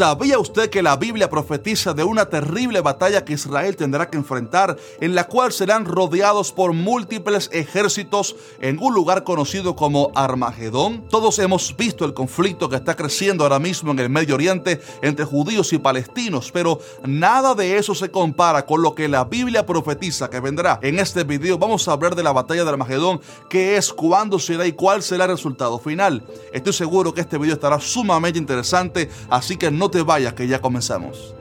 ¿Sabía usted que la Biblia profetiza de una terrible batalla que Israel tendrá que enfrentar, en la cual serán rodeados por múltiples ejércitos en un lugar conocido como Armagedón? Todos hemos visto el conflicto que está creciendo ahora mismo en el Medio Oriente entre judíos y palestinos, pero nada de eso se compara con lo que la Biblia profetiza que vendrá. En este video vamos a hablar de la batalla de Armagedón, qué es, cuándo será y cuál será el resultado final. Estoy seguro que este video estará sumamente interesante, así que no te vayas que ya comenzamos.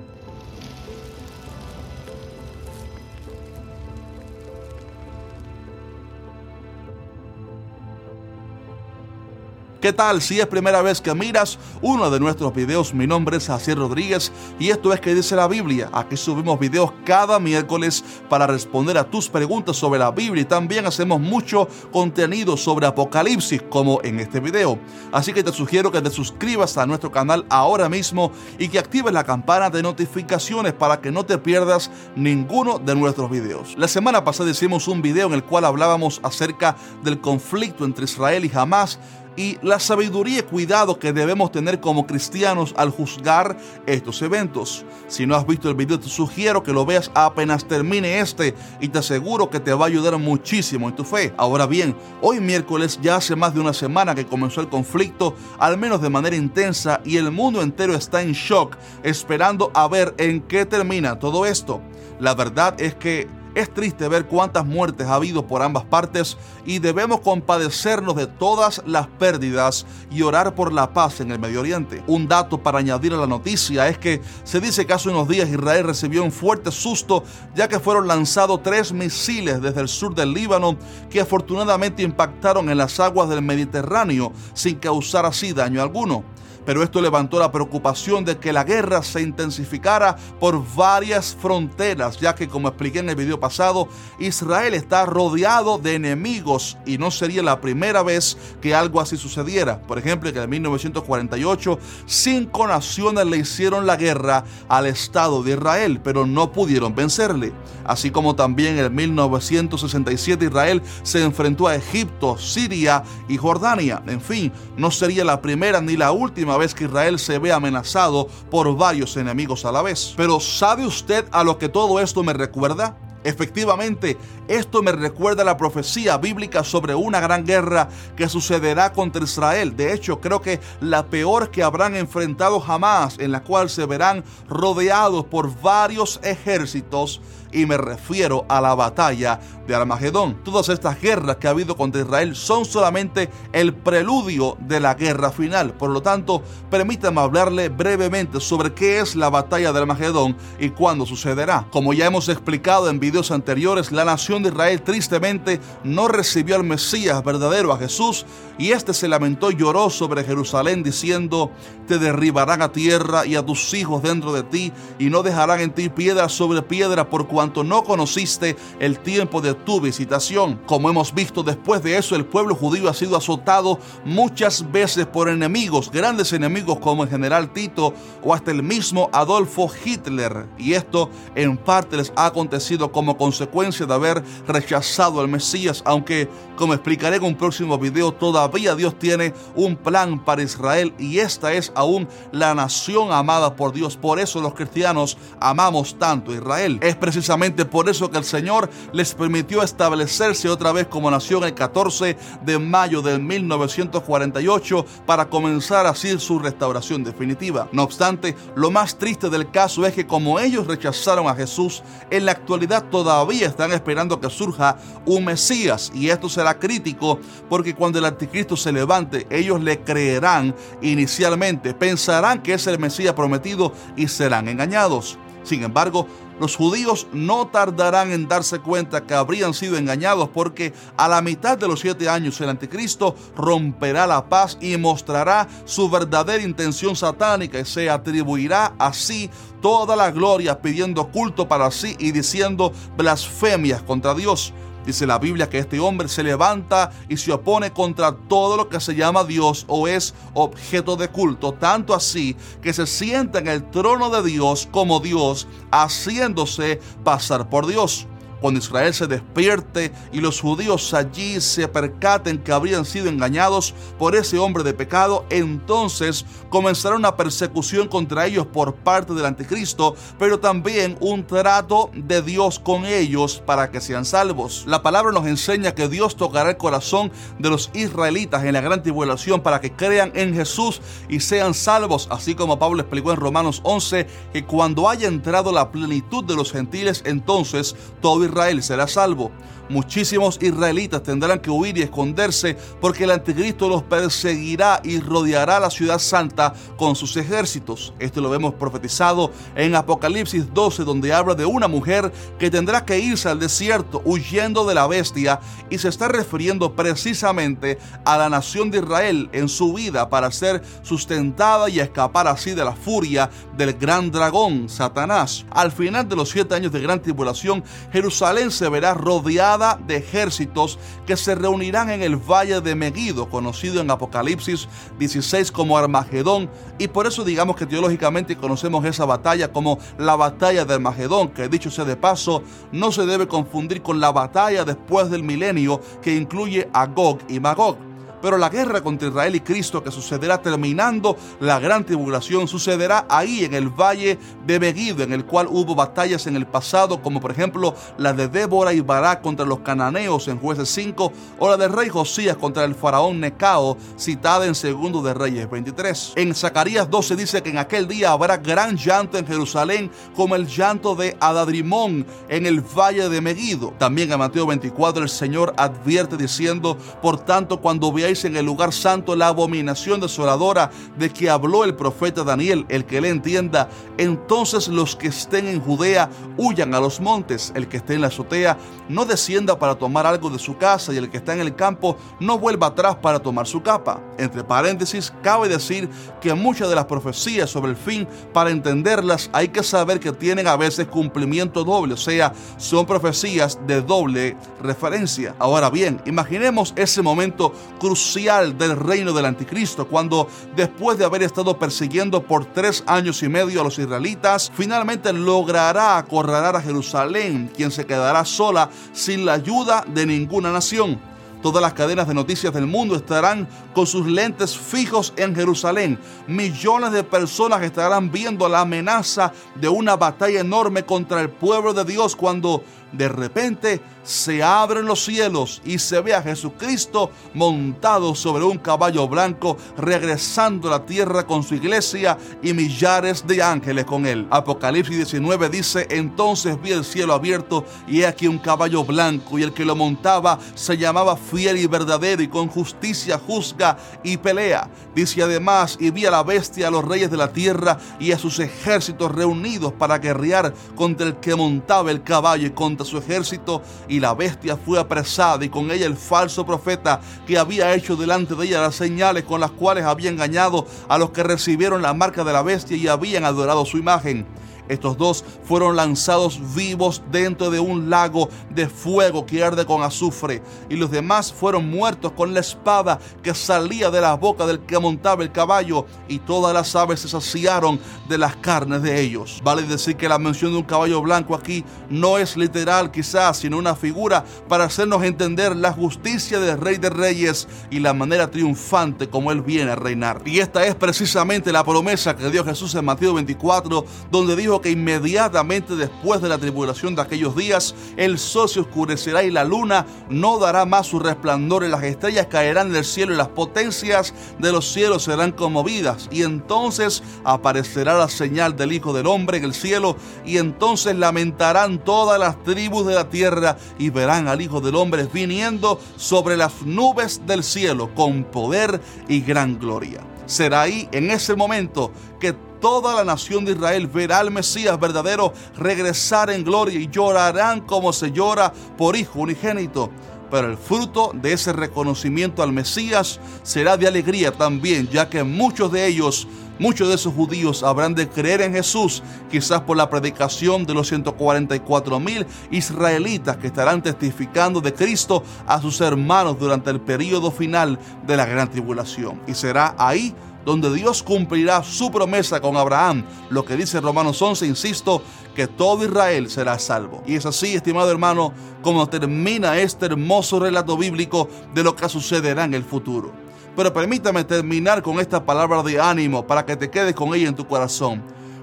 ¿Qué tal? Si es primera vez que miras uno de nuestros videos, mi nombre es Jaciel Rodríguez y esto es que dice la Biblia. Aquí subimos videos cada miércoles para responder a tus preguntas sobre la Biblia y también hacemos mucho contenido sobre Apocalipsis como en este video. Así que te sugiero que te suscribas a nuestro canal ahora mismo y que actives la campana de notificaciones para que no te pierdas ninguno de nuestros videos. La semana pasada hicimos un video en el cual hablábamos acerca del conflicto entre Israel y Hamas y la sabiduría y cuidado que debemos tener como cristianos al juzgar estos eventos. Si no has visto el video, te sugiero que lo veas apenas termine este y te aseguro que te va a ayudar muchísimo en tu fe. Ahora bien, hoy miércoles ya hace más de una semana que comenzó el conflicto, al menos de manera intensa, y el mundo entero está en shock, esperando a ver en qué termina todo esto. La verdad es que es triste ver cuántas muertes ha habido por ambas partes y debemos compadecernos de todas las pérdidas y orar por la paz en el Medio Oriente. Un dato para añadir a la noticia es que se dice que hace unos días Israel recibió un fuerte susto ya que fueron lanzados tres misiles desde el sur del Líbano que afortunadamente impactaron en las aguas del Mediterráneo sin causar así daño alguno pero esto levantó la preocupación de que la guerra se intensificara por varias fronteras, ya que como expliqué en el video pasado, Israel está rodeado de enemigos y no sería la primera vez que algo así sucediera. Por ejemplo, que en 1948 cinco naciones le hicieron la guerra al Estado de Israel, pero no pudieron vencerle. Así como también en 1967 Israel se enfrentó a Egipto, Siria y Jordania. En fin, no sería la primera ni la última vez que Israel se ve amenazado por varios enemigos a la vez. Pero ¿sabe usted a lo que todo esto me recuerda? Efectivamente, esto me recuerda la profecía bíblica sobre una gran guerra que sucederá contra Israel. De hecho, creo que la peor que habrán enfrentado jamás, en la cual se verán rodeados por varios ejércitos y me refiero a la batalla de Armagedón. Todas estas guerras que ha habido contra Israel son solamente el preludio de la guerra final. Por lo tanto, permítame hablarle brevemente sobre qué es la batalla de Armagedón y cuándo sucederá. Como ya hemos explicado en videos anteriores, la nación de Israel tristemente no recibió al Mesías verdadero, a Jesús, y este se lamentó y lloró sobre Jerusalén diciendo, te derribarán a tierra y a tus hijos dentro de ti, y no dejarán en ti piedra sobre piedra por cuanto no conociste el tiempo de tu visitación. Como hemos visto después de eso, el pueblo judío ha sido azotado muchas veces por enemigos, grandes enemigos como el general Tito o hasta el mismo Adolfo Hitler. Y esto en parte les ha acontecido como consecuencia de haber rechazado al Mesías, aunque como explicaré en un próximo video, todavía Dios tiene un plan para Israel y esta es aún la nación amada por Dios. Por eso los cristianos amamos tanto a Israel. Es precisamente por eso que el Señor les permitió establecerse otra vez como nación el 14 de mayo de 1948 para comenzar así su restauración definitiva. No obstante, lo más triste del caso es que como ellos rechazaron a Jesús, en la actualidad todavía están esperando que surja un Mesías y esto será crítico porque cuando el anticristo se levante, ellos le creerán inicialmente, pensarán que es el Mesías prometido y serán engañados. Sin embargo, los judíos no tardarán en darse cuenta que habrían sido engañados porque a la mitad de los siete años el anticristo romperá la paz y mostrará su verdadera intención satánica y se atribuirá así toda la gloria pidiendo culto para sí y diciendo blasfemias contra Dios. Dice la Biblia que este hombre se levanta y se opone contra todo lo que se llama Dios o es objeto de culto, tanto así que se sienta en el trono de Dios como Dios, haciéndose pasar por Dios. Cuando Israel se despierte y los judíos allí se percaten que habrían sido engañados por ese hombre de pecado, entonces comenzará una persecución contra ellos por parte del anticristo, pero también un trato de Dios con ellos para que sean salvos. La palabra nos enseña que Dios tocará el corazón de los israelitas en la gran tribulación para que crean en Jesús y sean salvos, así como Pablo explicó en Romanos 11 que cuando haya entrado la plenitud de los gentiles, entonces todo Israel será salvo. Muchísimos israelitas tendrán que huir y esconderse porque el anticristo los perseguirá y rodeará la ciudad santa con sus ejércitos. Esto lo vemos profetizado en Apocalipsis 12 donde habla de una mujer que tendrá que irse al desierto huyendo de la bestia y se está refiriendo precisamente a la nación de Israel en su vida para ser sustentada y escapar así de la furia del gran dragón Satanás. Al final de los siete años de gran tribulación, Jerusalén se verá rodeada de ejércitos que se reunirán en el valle de Megido, conocido en Apocalipsis 16 como Armagedón, y por eso digamos que teológicamente conocemos esa batalla como la batalla de Armagedón, que dicho sea de paso, no se debe confundir con la batalla después del milenio que incluye a Gog y Magog. Pero la guerra contra Israel y Cristo que sucederá terminando la gran tribulación sucederá ahí en el valle de Megiddo, en el cual hubo batallas en el pasado, como por ejemplo la de Débora y Barak contra los cananeos en Jueces 5, o la del rey Josías contra el faraón Necao, citada en Segundo de Reyes 23. En Zacarías 12 dice que en aquel día habrá gran llanto en Jerusalén, como el llanto de Adadrimón en el valle de Megiddo. También en Mateo 24 el Señor advierte diciendo, por tanto, cuando veáis en el lugar santo la abominación desoladora de que habló el profeta Daniel, el que le entienda, entonces los que estén en Judea huyan a los montes, el que esté en la azotea no descienda para tomar algo de su casa y el que está en el campo no vuelva atrás para tomar su capa. Entre paréntesis, cabe decir que muchas de las profecías sobre el fin, para entenderlas hay que saber que tienen a veces cumplimiento doble, o sea, son profecías de doble referencia. Ahora bien, imaginemos ese momento crucial del reino del anticristo, cuando después de haber estado persiguiendo por tres años y medio a los israelitas, finalmente logrará acorralar a Jerusalén, quien se quedará sola sin la ayuda de ninguna nación. Todas las cadenas de noticias del mundo estarán con sus lentes fijos en Jerusalén. Millones de personas estarán viendo la amenaza de una batalla enorme contra el pueblo de Dios cuando de repente se abren los cielos y se ve a Jesucristo montado sobre un caballo blanco, regresando a la tierra con su iglesia y millares de ángeles con él. Apocalipsis 19 dice, entonces vi el cielo abierto y he aquí un caballo blanco y el que lo montaba se llamaba fiel y verdadero y con justicia juzga y pelea. Dice además, y vi a la bestia, a los reyes de la tierra y a sus ejércitos reunidos para guerrear contra el que montaba el caballo y contra su ejército y la bestia fue apresada y con ella el falso profeta que había hecho delante de ella las señales con las cuales había engañado a los que recibieron la marca de la bestia y habían adorado su imagen. Estos dos fueron lanzados vivos dentro de un lago de fuego que arde con azufre, y los demás fueron muertos con la espada que salía de la boca del que montaba el caballo, y todas las aves se saciaron de las carnes de ellos. Vale decir que la mención de un caballo blanco aquí no es literal quizás, sino una figura para hacernos entender la justicia del Rey de Reyes y la manera triunfante como Él viene a reinar. Y esta es precisamente la promesa que dio Jesús en Mateo 24, donde dijo que inmediatamente después de la tribulación de aquellos días, el sol se oscurecerá y la luna no dará más su resplandor y las estrellas caerán del cielo y las potencias de los cielos serán conmovidas. Y entonces aparecerá la señal del Hijo del Hombre en el cielo y entonces lamentarán todas las tribus de la tierra y verán al Hijo del Hombre viniendo sobre las nubes del cielo con poder y gran gloria. Será ahí en ese momento que toda la nación de Israel verá al Mesías verdadero regresar en gloria y llorarán como se llora por hijo unigénito. Pero el fruto de ese reconocimiento al Mesías será de alegría también, ya que muchos de ellos, muchos de esos judíos habrán de creer en Jesús, quizás por la predicación de los 144 mil israelitas que estarán testificando de Cristo a sus hermanos durante el periodo final de la gran tribulación. Y será ahí donde Dios cumplirá su promesa con Abraham, lo que dice Romanos 11, insisto, que todo Israel será salvo. Y es así, estimado hermano, como termina este hermoso relato bíblico de lo que sucederá en el futuro. Pero permítame terminar con esta palabra de ánimo para que te quedes con ella en tu corazón.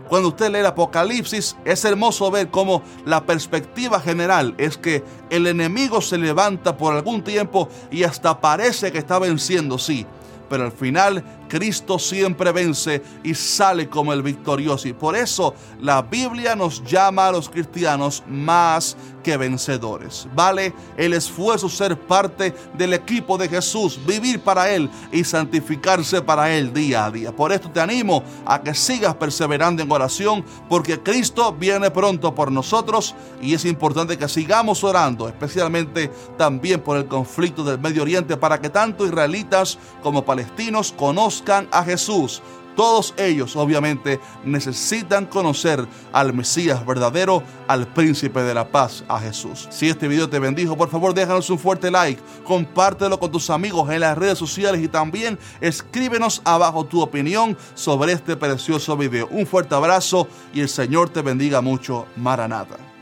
Cuando usted lee el Apocalipsis, es hermoso ver cómo la perspectiva general es que el enemigo se levanta por algún tiempo y hasta parece que está venciendo, sí, pero al final Cristo siempre vence y sale como el victorioso. Y por eso la Biblia nos llama a los cristianos más que vencedores. Vale el esfuerzo ser parte del equipo de Jesús, vivir para Él y santificarse para Él día a día. Por esto te animo a que sigas perseverando en oración porque Cristo viene pronto por nosotros y es importante que sigamos orando, especialmente también por el conflicto del Medio Oriente para que tanto israelitas como palestinos conozcan a Jesús. Todos ellos obviamente necesitan conocer al Mesías verdadero, al príncipe de la paz, a Jesús. Si este video te bendijo, por favor déjanos un fuerte like, compártelo con tus amigos en las redes sociales y también escríbenos abajo tu opinión sobre este precioso video. Un fuerte abrazo y el Señor te bendiga mucho. Maranata.